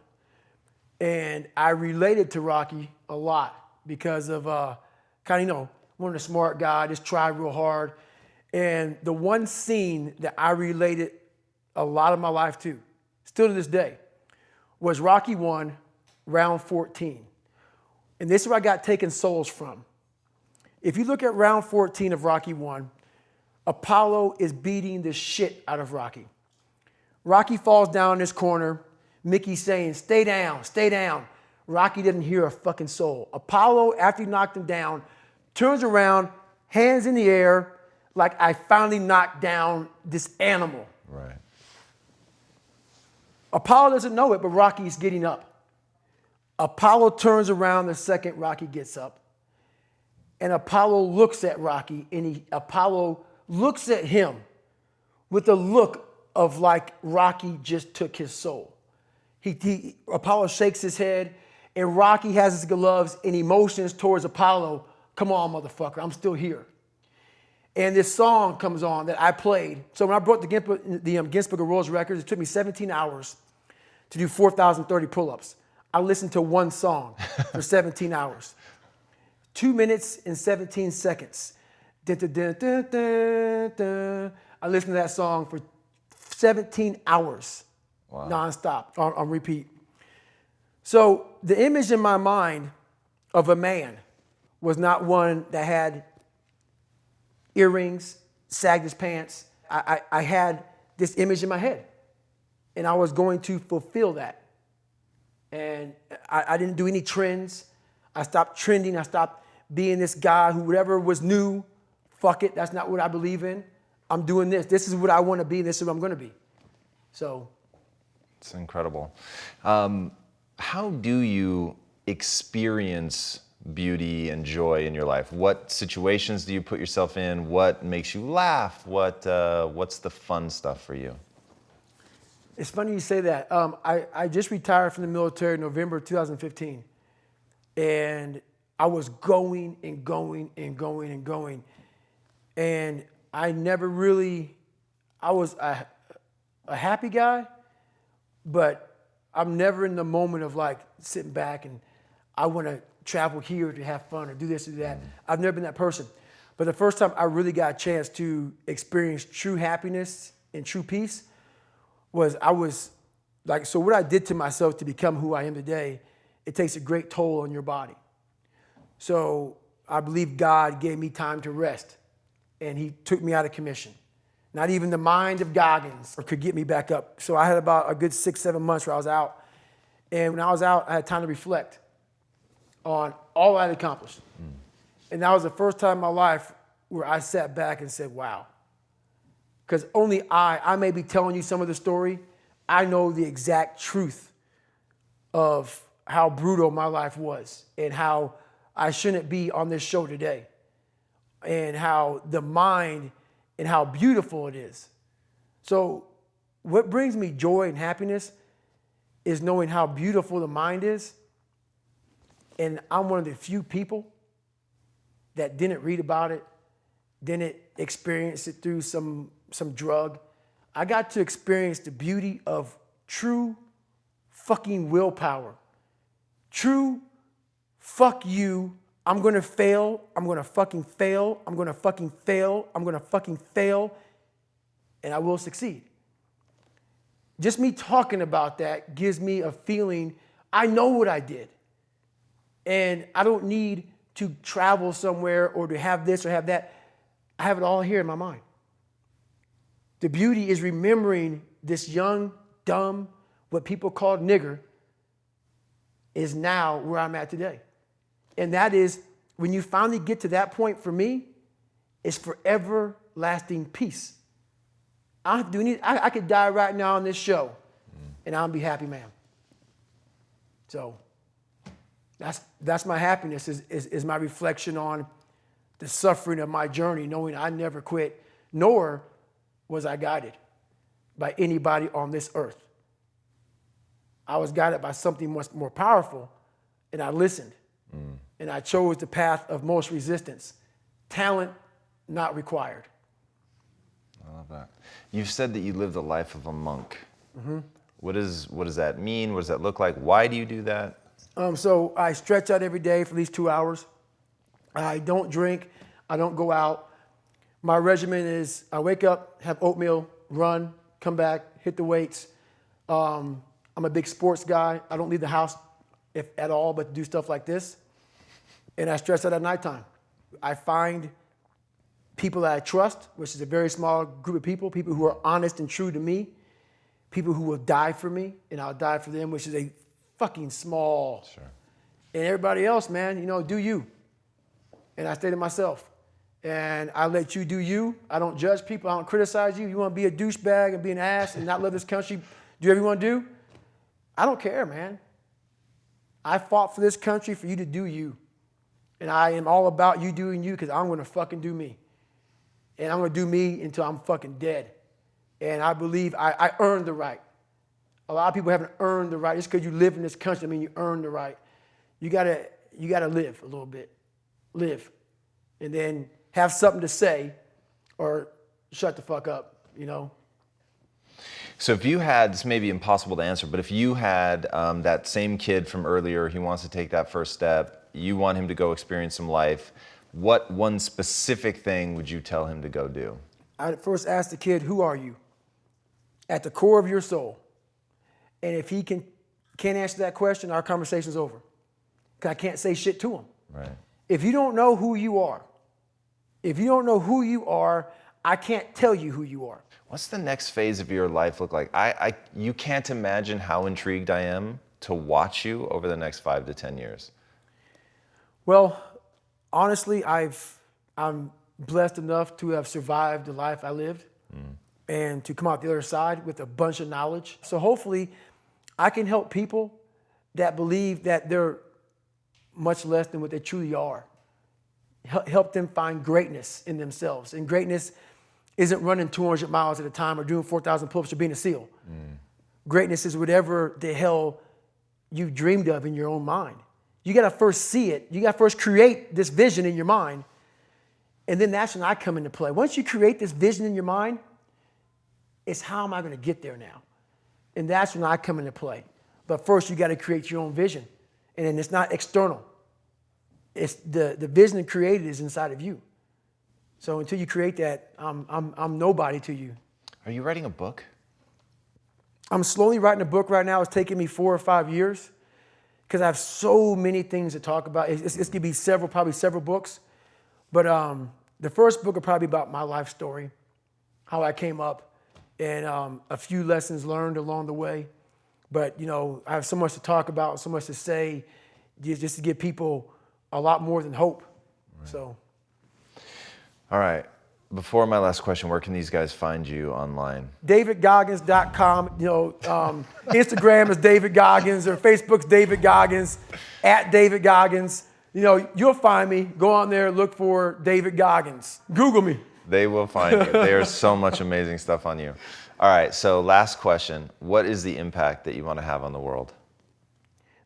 and I related to Rocky a lot because of uh, kind of you know one of the smart guy, just tried real hard, and the one scene that I related a lot of my life to, still to this day, was Rocky One, round 14, and this is where I got taken souls from. If you look at round 14 of Rocky One, Apollo is beating the shit out of Rocky. Rocky falls down in this corner. Mickey's saying, Stay down, stay down. Rocky didn't hear a fucking soul. Apollo, after he knocked him down, turns around, hands in the air, like I finally knocked down this animal. Right. Apollo doesn't know it, but Rocky's getting up. Apollo turns around the second Rocky gets up. And Apollo looks at Rocky, and he, Apollo looks at him with a look of like Rocky just took his soul. He, he, Apollo shakes his head, and Rocky has his gloves and emotions towards Apollo, Come on, motherfucker, I'm still here. And this song comes on that I played. So when I brought the, the um, Guinness World records, it took me 17 hours to do 4,030 pull-ups. I listened to one song *laughs* for 17 hours. Two minutes and 17 seconds. Dun, dun, dun. I listened to that song for 17 hours, nonstop, on, on repeat. So the image in my mind of a man was not one that had earrings, sagged his pants. I, I, I had this image in my head, and I was going to fulfill that. And I, I didn't do any trends. I stopped trending. I stopped being this guy who, whatever was new, fuck it, that's not what I believe in. I'm doing this. This is what I want to be. This is what I'm going to be. So It's incredible. Um, how do you experience beauty and joy in your life? What situations do you put yourself in? What makes you laugh? What uh, What's the fun stuff for you? It's funny you say that. Um, I, I just retired from the military in November 2015. And I was going and going and going and going. And I never really, I was a, a happy guy, but I'm never in the moment of like sitting back and I want to travel here to have fun or do this or do that. I've never been that person. But the first time I really got a chance to experience true happiness and true peace was I was like, so what I did to myself to become who I am today, it takes a great toll on your body. So I believe God gave me time to rest and he took me out of commission. Not even the mind of Goggins could get me back up. So I had about a good six, seven months where I was out. And when I was out, I had time to reflect on all I had accomplished. Mm. And that was the first time in my life where I sat back and said, wow. Because only I, I may be telling you some of the story, I know the exact truth of how brutal my life was and how I shouldn't be on this show today and how the mind and how beautiful it is. So, what brings me joy and happiness is knowing how beautiful the mind is. And I'm one of the few people that didn't read about it, didn't experience it through some, some drug. I got to experience the beauty of true fucking willpower. True fuck you. I'm gonna fail. I'm gonna fucking fail. I'm gonna fucking fail. I'm gonna fucking fail. And I will succeed. Just me talking about that gives me a feeling I know what I did. And I don't need to travel somewhere or to have this or have that. I have it all here in my mind. The beauty is remembering this young, dumb, what people call nigger, is now where I'm at today. And that is when you finally get to that point for me, it's forever lasting peace. I do any, I, I could die right now on this show and I'll be happy man. So that's that's my happiness is, is, is my reflection on the suffering of my journey, knowing I never quit, nor was I guided by anybody on this earth. I was guided by something much more powerful, and I listened. And I chose the path of most resistance. Talent not required. I love that. You've said that you live the life of a monk. What, is, what does that mean? What does that look like? Why do you do that? Um, so I stretch out every day for at least two hours. I don't drink. I don't go out. My regimen is I wake up, have oatmeal, run, come back, hit the weights. Um, I'm a big sports guy. I don't leave the house if at all, but to do stuff like this. And I stress out at nighttime. I find people that I trust, which is a very small group of people, people who are honest and true to me, people who will die for me, and I'll die for them, which is a fucking small. Sure. And everybody else, man, you know, do you. And I stay to myself. And I let you do you. I don't judge people. I don't criticize you. You want to be a douchebag and be an ass and not love this country, do whatever you want to do. I don't care, man. I fought for this country for you to do you. And I am all about you doing you because I'm going to fucking do me. And I'm going to do me until I'm fucking dead. And I believe I, I earned the right. A lot of people haven't earned the right. Just because you live in this country, I mean, you earned the right. You gotta, you gotta live a little bit. Live. And then have something to say or shut the fuck up, you know? So if you had, this may be impossible to answer, but if you had um, that same kid from earlier, he wants to take that first step, you want him to go experience some life, what one specific thing would you tell him to go do? I'd first ask the kid, who are you? At the core of your soul. And if he can, can't answer that question, our conversation's over. Because I can't say shit to him. Right. If you don't know who you are, if you don't know who you are, I can't tell you who you are. What's the next phase of your life look like? I, I, you can't imagine how intrigued I am to watch you over the next five to 10 years. Well, honestly, I've I'm blessed enough to have survived the life I lived mm. and to come out the other side with a bunch of knowledge. So hopefully I can help people that believe that they're much less than what they truly are. Hel- Help them find greatness in themselves. And greatness isn't running 200 miles at a time or doing 4,000 pull-ups or being a SEAL. Greatness is whatever the hell you dreamed of in your own mind. You got to first see it. You got to first create this vision in your mind. And then that's when I come into play. Once you create this vision in your mind, it's how am I going to get there now? And that's when I come into play. But first, you got to create your own vision. And it's not external. It's the, the vision created is inside of you. So until you create that, I'm, I'm, I'm nobody to you. Are you writing a book? I'm slowly writing a book right now. It's taking me four or five years because I have so many things to talk about. It's, it's, it's going to be several, probably several books. But um, the first book will probably be about my life story, how I came up, and um, a few lessons learned along the way. But, you know, I have so much to talk about, so much to say, just just to give people a lot more than hope. So. All right. Before my last question, where can these guys find you online? davidgoggins.com. You know, um, *laughs* Instagram is David Goggins or Facebook's David Goggins, at David Goggins. You know, you'll find me. Go on there, look for David Goggins. Google me. They will find you. There's *laughs* so much amazing stuff on you. All right. So, last question What is the impact that you want to have on the world?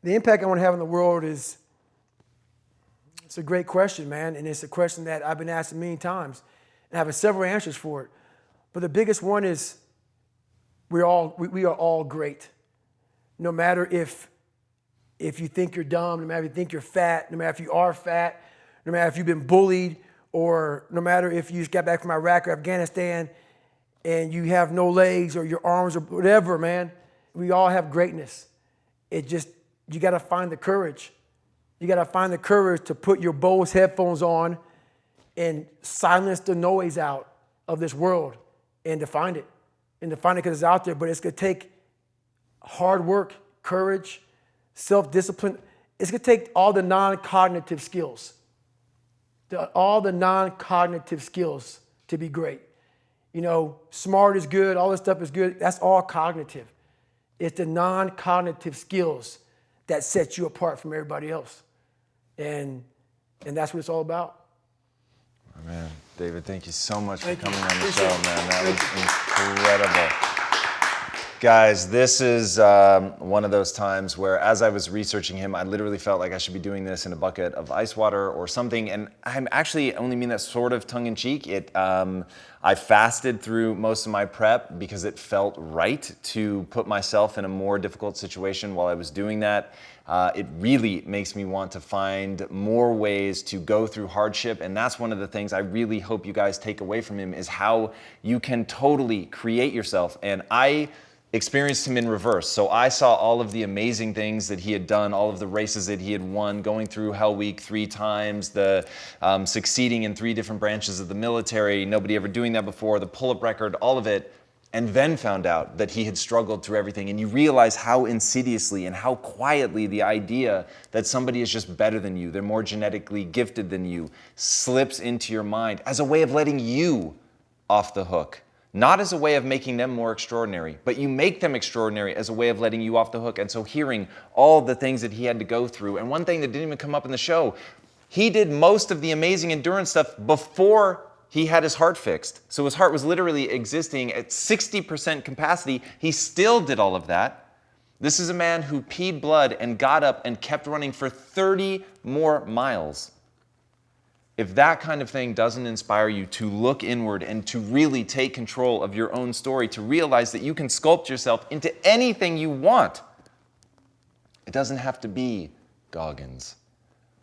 The impact I want to have on the world is it's a great question, man, and it's a question that I've been asked million times, and I have several answers for it. But the biggest one is we're all we, we are all great. No matter if if you think you're dumb, no matter if you think you're fat, no matter if you are fat, no matter if you've been bullied, or no matter if you just got back from Iraq or Afghanistan and you have no legs or your arms or whatever, man, we all have greatness. It just, you got to find the courage. You got to find the courage to put your Bose headphones on and silence the noise out of this world and to find it. And to find it because it's out there, but it's going to take hard work, courage, self discipline. It's going to take all the non cognitive skills, all the non cognitive skills to be great. You know, smart is good, all this stuff is good. That's all cognitive. It's the non cognitive skills that sets you apart from everybody else. And, and that's what it's all about. Oh, man, David, thank you so much for Thank you. coming on the Appreciate show, man. That was Thank incredible. Guys, this is um, one of those times where, as I was researching him, I literally felt like I should be doing this in a bucket of ice water or something. And I'm actually only mean that sort of tongue in cheek. It, um, I fasted through most of my prep because it felt right to put myself in a more difficult situation while I was doing that. Uh, it really makes me want to find more ways to go through hardship and that's one of the things i really hope you guys take away from him is how you can totally create yourself and i experienced him in reverse so i saw all of the amazing things that he had done all of the races that he had won going through hell week three times the um, succeeding in three different branches of the military nobody ever doing that before the pull-up record all of it and then found out that he had struggled through everything. And you realize how insidiously and how quietly the idea that somebody is just better than you, they're more genetically gifted than you, slips into your mind as a way of letting you off the hook. Not as a way of making them more extraordinary, but you make them extraordinary as a way of letting you off the hook. And so, hearing all the things that he had to go through, and one thing that didn't even come up in the show, he did most of the amazing endurance stuff before he had his heart fixed. So his heart was literally existing at 60% capacity. He still did all of that. This is a man who peed blood and got up and kept running for 30 more miles. If that kind of thing doesn't inspire you to look inward and to really take control of your own story, to realize that you can sculpt yourself into anything you want, it doesn't have to be Goggins.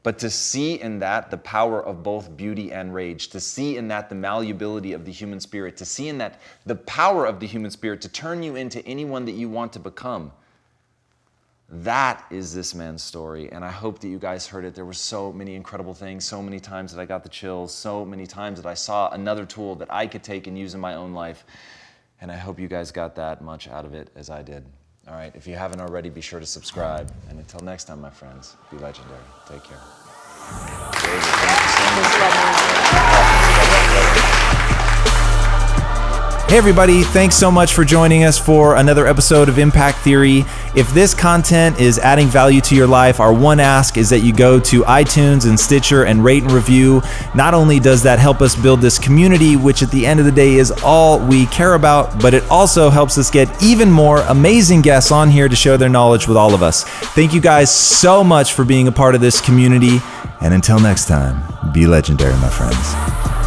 But to see in that the power of both beauty and rage, to see in that the malleability of the human spirit, to see in that the power of the human spirit to turn you into anyone that you want to become. That is this man's story. And I hope that you guys heard it. There were so many incredible things, so many times that I got the chills, so many times that I saw another tool that I could take and use in my own life. And I hope you guys got that much out of it as I did. All right, if you haven't already, be sure to subscribe. And until next time, my friends, be legendary. Take care. Hey, everybody, thanks so much for joining us for another episode of Impact Theory. If this content is adding value to your life, our one ask is that you go to iTunes and Stitcher and rate and review. Not only does that help us build this community, which at the end of the day is all we care about, but it also helps us get even more amazing guests on here to share their knowledge with all of us. Thank you guys so much for being a part of this community. And until next time, be legendary, my friends.